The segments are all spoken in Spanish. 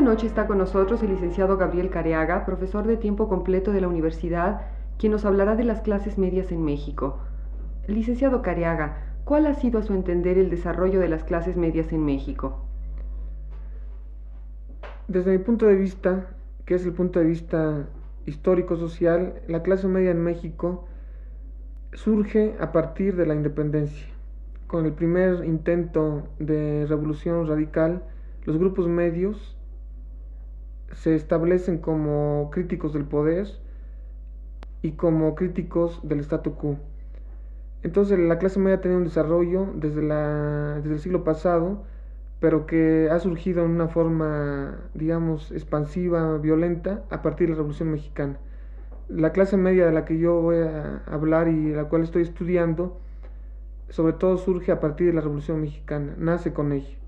Esta noche está con nosotros el licenciado Gabriel Careaga, profesor de tiempo completo de la universidad, quien nos hablará de las clases medias en México. Licenciado Careaga, ¿cuál ha sido a su entender el desarrollo de las clases medias en México? Desde mi punto de vista, que es el punto de vista histórico-social, la clase media en México surge a partir de la independencia. Con el primer intento de revolución radical, los grupos medios se establecen como críticos del poder y como críticos del statu quo. Entonces la clase media ha tenido un desarrollo desde, la, desde el siglo pasado, pero que ha surgido en una forma, digamos, expansiva, violenta, a partir de la Revolución Mexicana. La clase media de la que yo voy a hablar y la cual estoy estudiando, sobre todo surge a partir de la Revolución Mexicana, nace con ella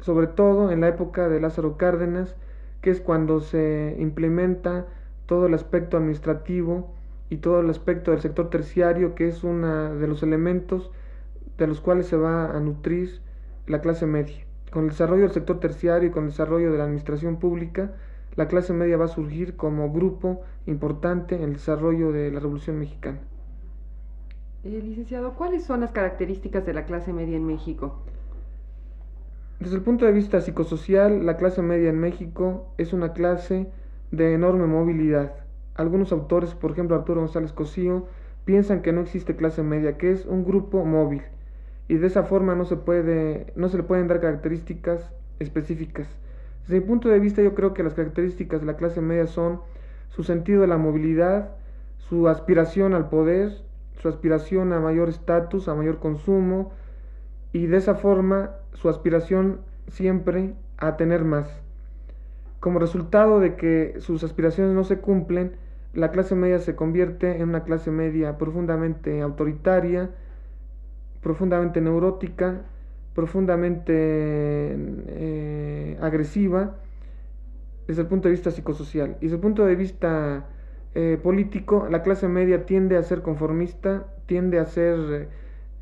sobre todo en la época de Lázaro Cárdenas, que es cuando se implementa todo el aspecto administrativo y todo el aspecto del sector terciario, que es uno de los elementos de los cuales se va a nutrir la clase media. Con el desarrollo del sector terciario y con el desarrollo de la administración pública, la clase media va a surgir como grupo importante en el desarrollo de la Revolución Mexicana. Eh, licenciado, ¿cuáles son las características de la clase media en México? Desde el punto de vista psicosocial, la clase media en México es una clase de enorme movilidad. Algunos autores, por ejemplo Arturo González Cosío, piensan que no existe clase media, que es un grupo móvil y de esa forma no se puede no se le pueden dar características específicas. Desde mi punto de vista yo creo que las características de la clase media son su sentido de la movilidad, su aspiración al poder, su aspiración a mayor estatus, a mayor consumo, y de esa forma su aspiración siempre a tener más. Como resultado de que sus aspiraciones no se cumplen, la clase media se convierte en una clase media profundamente autoritaria, profundamente neurótica, profundamente eh, agresiva desde el punto de vista psicosocial. Y desde el punto de vista eh, político, la clase media tiende a ser conformista, tiende a ser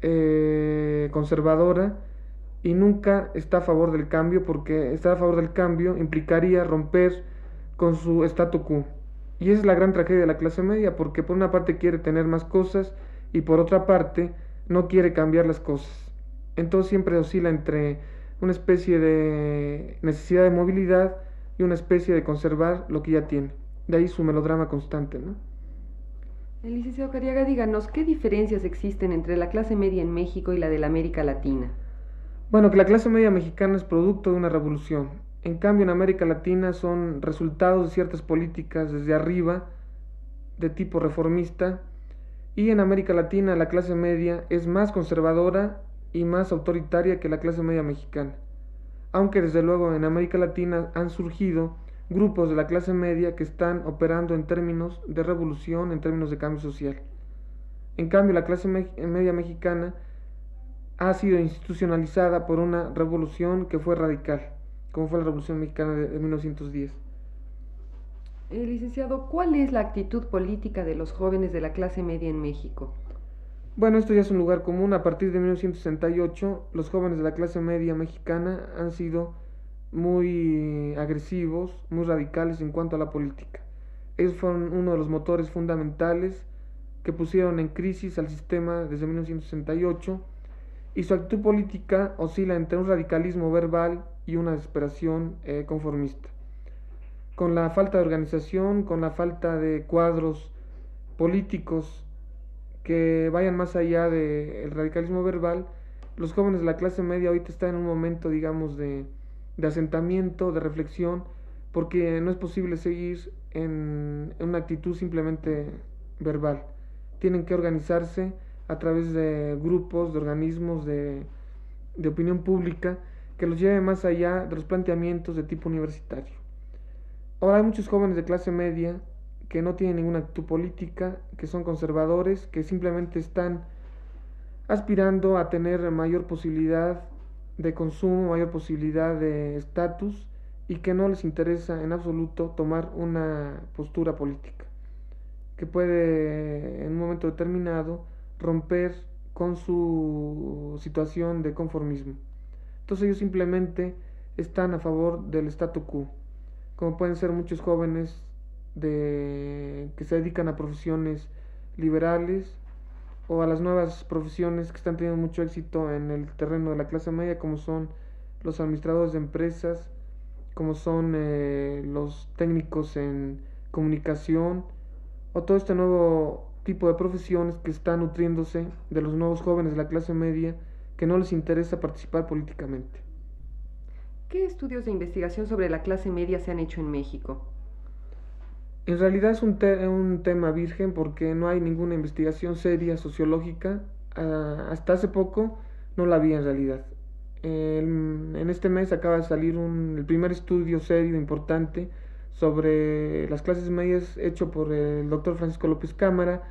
eh, conservadora y nunca está a favor del cambio porque estar a favor del cambio implicaría romper con su statu quo. Y esa es la gran tragedia de la clase media porque por una parte quiere tener más cosas y por otra parte no quiere cambiar las cosas. Entonces siempre oscila entre una especie de necesidad de movilidad y una especie de conservar lo que ya tiene. De ahí su melodrama constante, ¿no? El licenciado Cariaga, díganos, ¿qué diferencias existen entre la clase media en México y la de la América Latina? Bueno, que la clase media mexicana es producto de una revolución. En cambio, en América Latina son resultados de ciertas políticas desde arriba, de tipo reformista, y en América Latina la clase media es más conservadora y más autoritaria que la clase media mexicana. Aunque desde luego en América Latina han surgido grupos de la clase media que están operando en términos de revolución, en términos de cambio social. En cambio, la clase media mexicana ha sido institucionalizada por una revolución que fue radical, como fue la Revolución Mexicana de, 1910. Eh, licenciado, ¿cuál es la actitud política de los jóvenes de la clase media en México? Bueno, esto ya es un lugar común. A partir de 1968, los jóvenes de la clase media mexicana han sido muy agresivos, muy radicales en cuanto a la política. Ellos fueron uno de los motores fundamentales que pusieron en crisis al sistema desde 1968 y su actitud política oscila entre un radicalismo verbal y una desesperación eh, conformista. Con la falta de organización, con la falta de cuadros políticos que vayan más allá del radicalismo verbal, los jóvenes de la clase media ahorita están en un momento, digamos, de, de asentamiento, de reflexión, porque no es posible seguir en, una actitud simplemente verbal. Tienen que organizarse a través de grupos, de organismos, de, de opinión pública que los lleve más allá de los planteamientos de tipo universitario. Ahora hay muchos jóvenes de clase media que no tienen ninguna actitud política, que son conservadores, que simplemente están aspirando a tener mayor posibilidad de consumo, mayor posibilidad de estatus y que no les interesa en absoluto tomar una postura política, que puede en un momento determinado romper con su situación de conformismo. Entonces ellos simplemente están a favor del statu quo, como pueden ser muchos jóvenes que se dedican a profesiones liberales o a las nuevas profesiones que están teniendo mucho éxito en el terreno de la clase media, como son los administradores de empresas, como son eh, los técnicos en comunicación, o todo este nuevo tipo de profesiones que están nutriéndose de los nuevos jóvenes de la clase media que no les interesa participar políticamente. ¿Qué estudios de investigación sobre la clase media se han hecho en México? En realidad es un, un tema virgen porque no hay ninguna investigación seria sociológica. Ah, hasta hace poco no la había en realidad. en este mes acaba de salir un, el primer estudio serio importante sobre las clases medias hecho por el doctor Francisco López Cámara,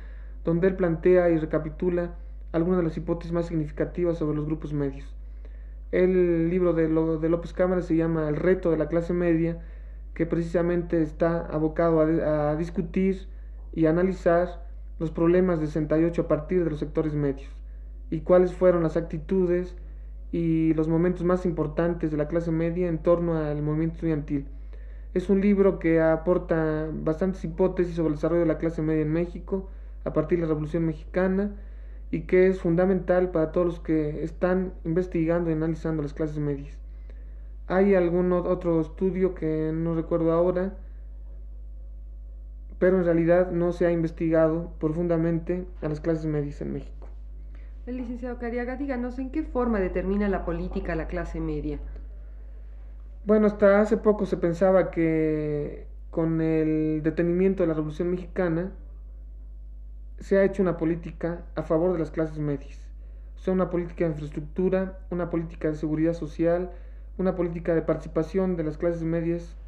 donde él plantea y recapitula algunas de las hipótesis más significativas sobre los grupos medios. El libro de, de López Cámara se llama El reto de la clase media que precisamente está abocado a, discutir y analizar los problemas de 68 a partir de los sectores medios y cuáles fueron las actitudes y los momentos más importantes de la clase media en torno al movimiento estudiantil. Es un libro que aporta bastantes hipótesis sobre el desarrollo de la clase media en México a partir de la Revolución Mexicana y que es fundamental para todos los que están investigando y analizando las clases medias. Hay algún otro estudio que no recuerdo ahora, pero en realidad no se ha investigado profundamente a las clases medias en México. El licenciado Cariaga, díganos en qué forma determina la política la clase media. Bueno, hasta hace poco se pensaba que con el detenimiento de la Revolución Mexicana se ha hecho una política a favor de las clases medias. O sea, una política de infraestructura, una política de seguridad social, una política de participación de las clases medias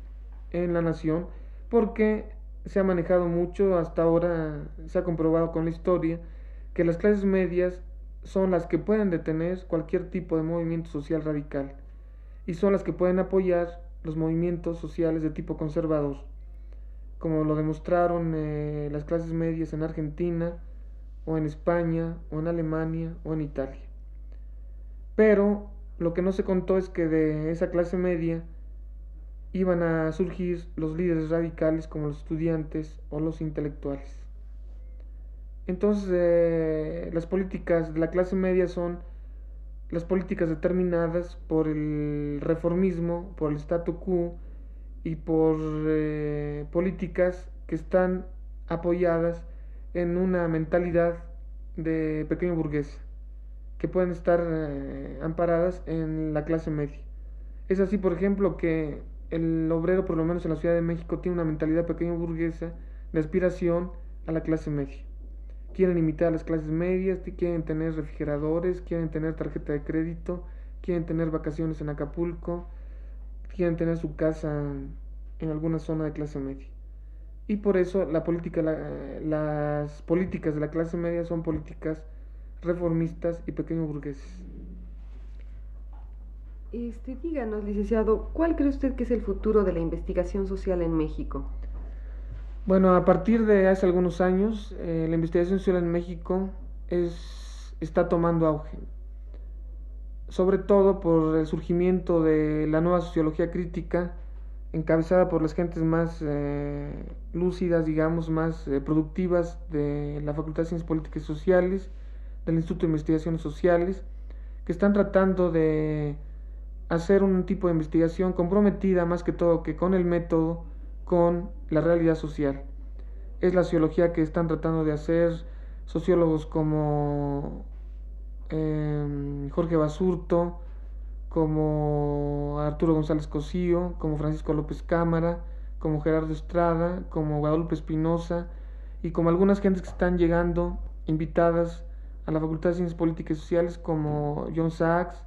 en la nación, porque se ha manejado mucho, hasta ahora se ha comprobado con la historia, que las clases medias son las que pueden detener cualquier tipo de movimiento social radical y son las que pueden apoyar los movimientos sociales de tipo conservador, como lo demostraron eh, las clases medias en Argentina, o en España, o en Alemania, o en Italia. Pero lo que no se contó es que de esa clase media iban a surgir los líderes radicales como los estudiantes o los intelectuales. Entonces, eh, las políticas de la clase media son las políticas determinadas por el reformismo, por el statu quo y por eh, políticas que están apoyadas en una mentalidad de pequeño burgués que pueden estar eh, amparadas en la clase media. Es así, por ejemplo, que el obrero, por lo menos en la Ciudad de México, tiene una mentalidad pequeño burguesa de aspiración a la clase media. Quieren imitar a las clases medias, quieren tener refrigeradores, quieren tener tarjeta de crédito, quieren tener vacaciones en Acapulco, quieren tener su casa en alguna zona de clase media. Y por eso la política, las políticas de la clase media son políticas reformistas y pequeños burgueses. Este, díganos, licenciado, ¿cuál cree usted que es el futuro de la investigación social en México? Bueno, a partir de hace algunos años, eh, la investigación social en México es, está tomando auge, sobre todo por el surgimiento de la nueva sociología crítica, encabezada por las gentes más eh, lúcidas, digamos, más eh, productivas de la Facultad de Ciencias Políticas y Sociales, del Instituto de Investigaciones Sociales, que están tratando de hacer un tipo de investigación comprometida más que todo que con el método, con la realidad social. Es la sociología que están tratando de hacer sociólogos como em, Jorge Basurto, como Arturo González Cosío, como Francisco López Cámara, como Gerardo Estrada, como Guadalupe Espinosa y como algunas gentes que están llegando invitadas a la Facultad de Ciencias Políticas y Sociales como John Sachs,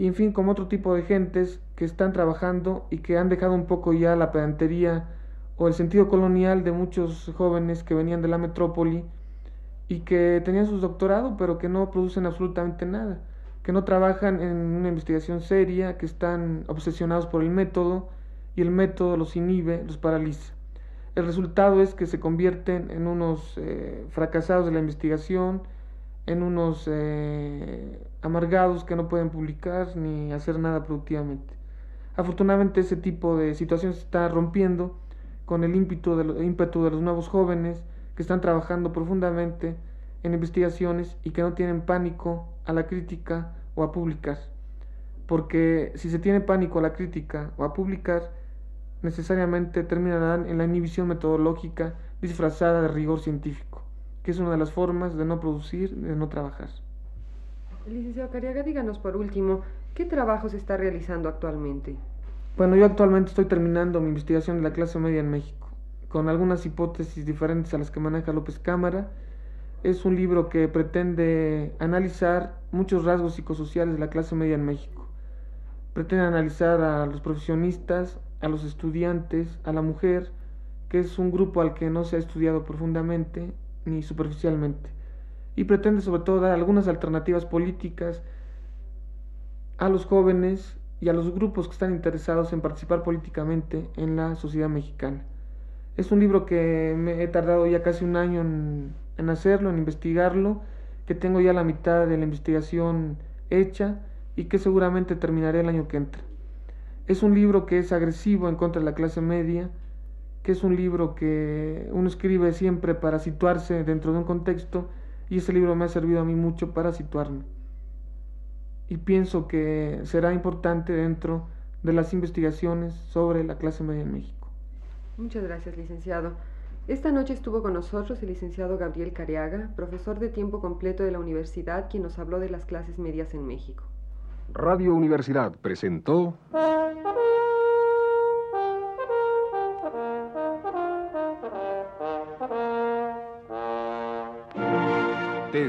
y en fin, como otro tipo de gentes que están trabajando y que han dejado un poco ya la pedantería o el sentido colonial de muchos jóvenes que venían de la metrópoli y que tenían sus doctorados pero que no producen absolutamente nada, que no trabajan en una investigación seria, que están obsesionados por el método y el método los inhibe, los paraliza. El resultado es que se convierten en unos eh, fracasados de la investigación, en unos eh, amargados que no pueden publicar ni hacer nada productivamente. Afortunadamente ese tipo de situación se está rompiendo con el ímpetu de, ímpetu de los nuevos jóvenes que están trabajando profundamente en investigaciones y que no tienen pánico a la crítica o a publicar. Porque si se tiene pánico a la crítica o a publicar, necesariamente terminarán en la inhibición metodológica disfrazada de rigor científico, que es una de las formas de no producir, de no trabajar. Licenciado Cariaga, díganos por último, ¿qué trabajo se está realizando actualmente? Bueno, yo actualmente estoy terminando mi investigación de la clase media en México, con algunas hipótesis diferentes a las que maneja López Cámara. Es un libro que pretende analizar muchos rasgos psicosociales de la clase media en México. Pretende analizar a los profesionistas, a los estudiantes, a la mujer, que es un grupo al que no se ha estudiado profundamente ni superficialmente, y pretende sobre todo dar algunas alternativas políticas a los jóvenes y a los grupos que están interesados en participar políticamente en la sociedad mexicana. Es un libro que me he tardado ya casi un año en, hacerlo, en investigarlo, que tengo ya la mitad de la investigación hecha y que seguramente terminaré el año que entra. Es un libro que es agresivo en contra de la clase media, que es un libro que uno escribe siempre para situarse dentro de un contexto y ese libro me ha servido a mí mucho para situarme. Y pienso que será importante dentro de las investigaciones sobre la clase media en México. Muchas gracias, licenciado. Esta noche estuvo con nosotros el licenciado Gabriel Cariaga, profesor de tiempo completo de la universidad, quien nos habló de las clases medias en México. Radio Universidad presentó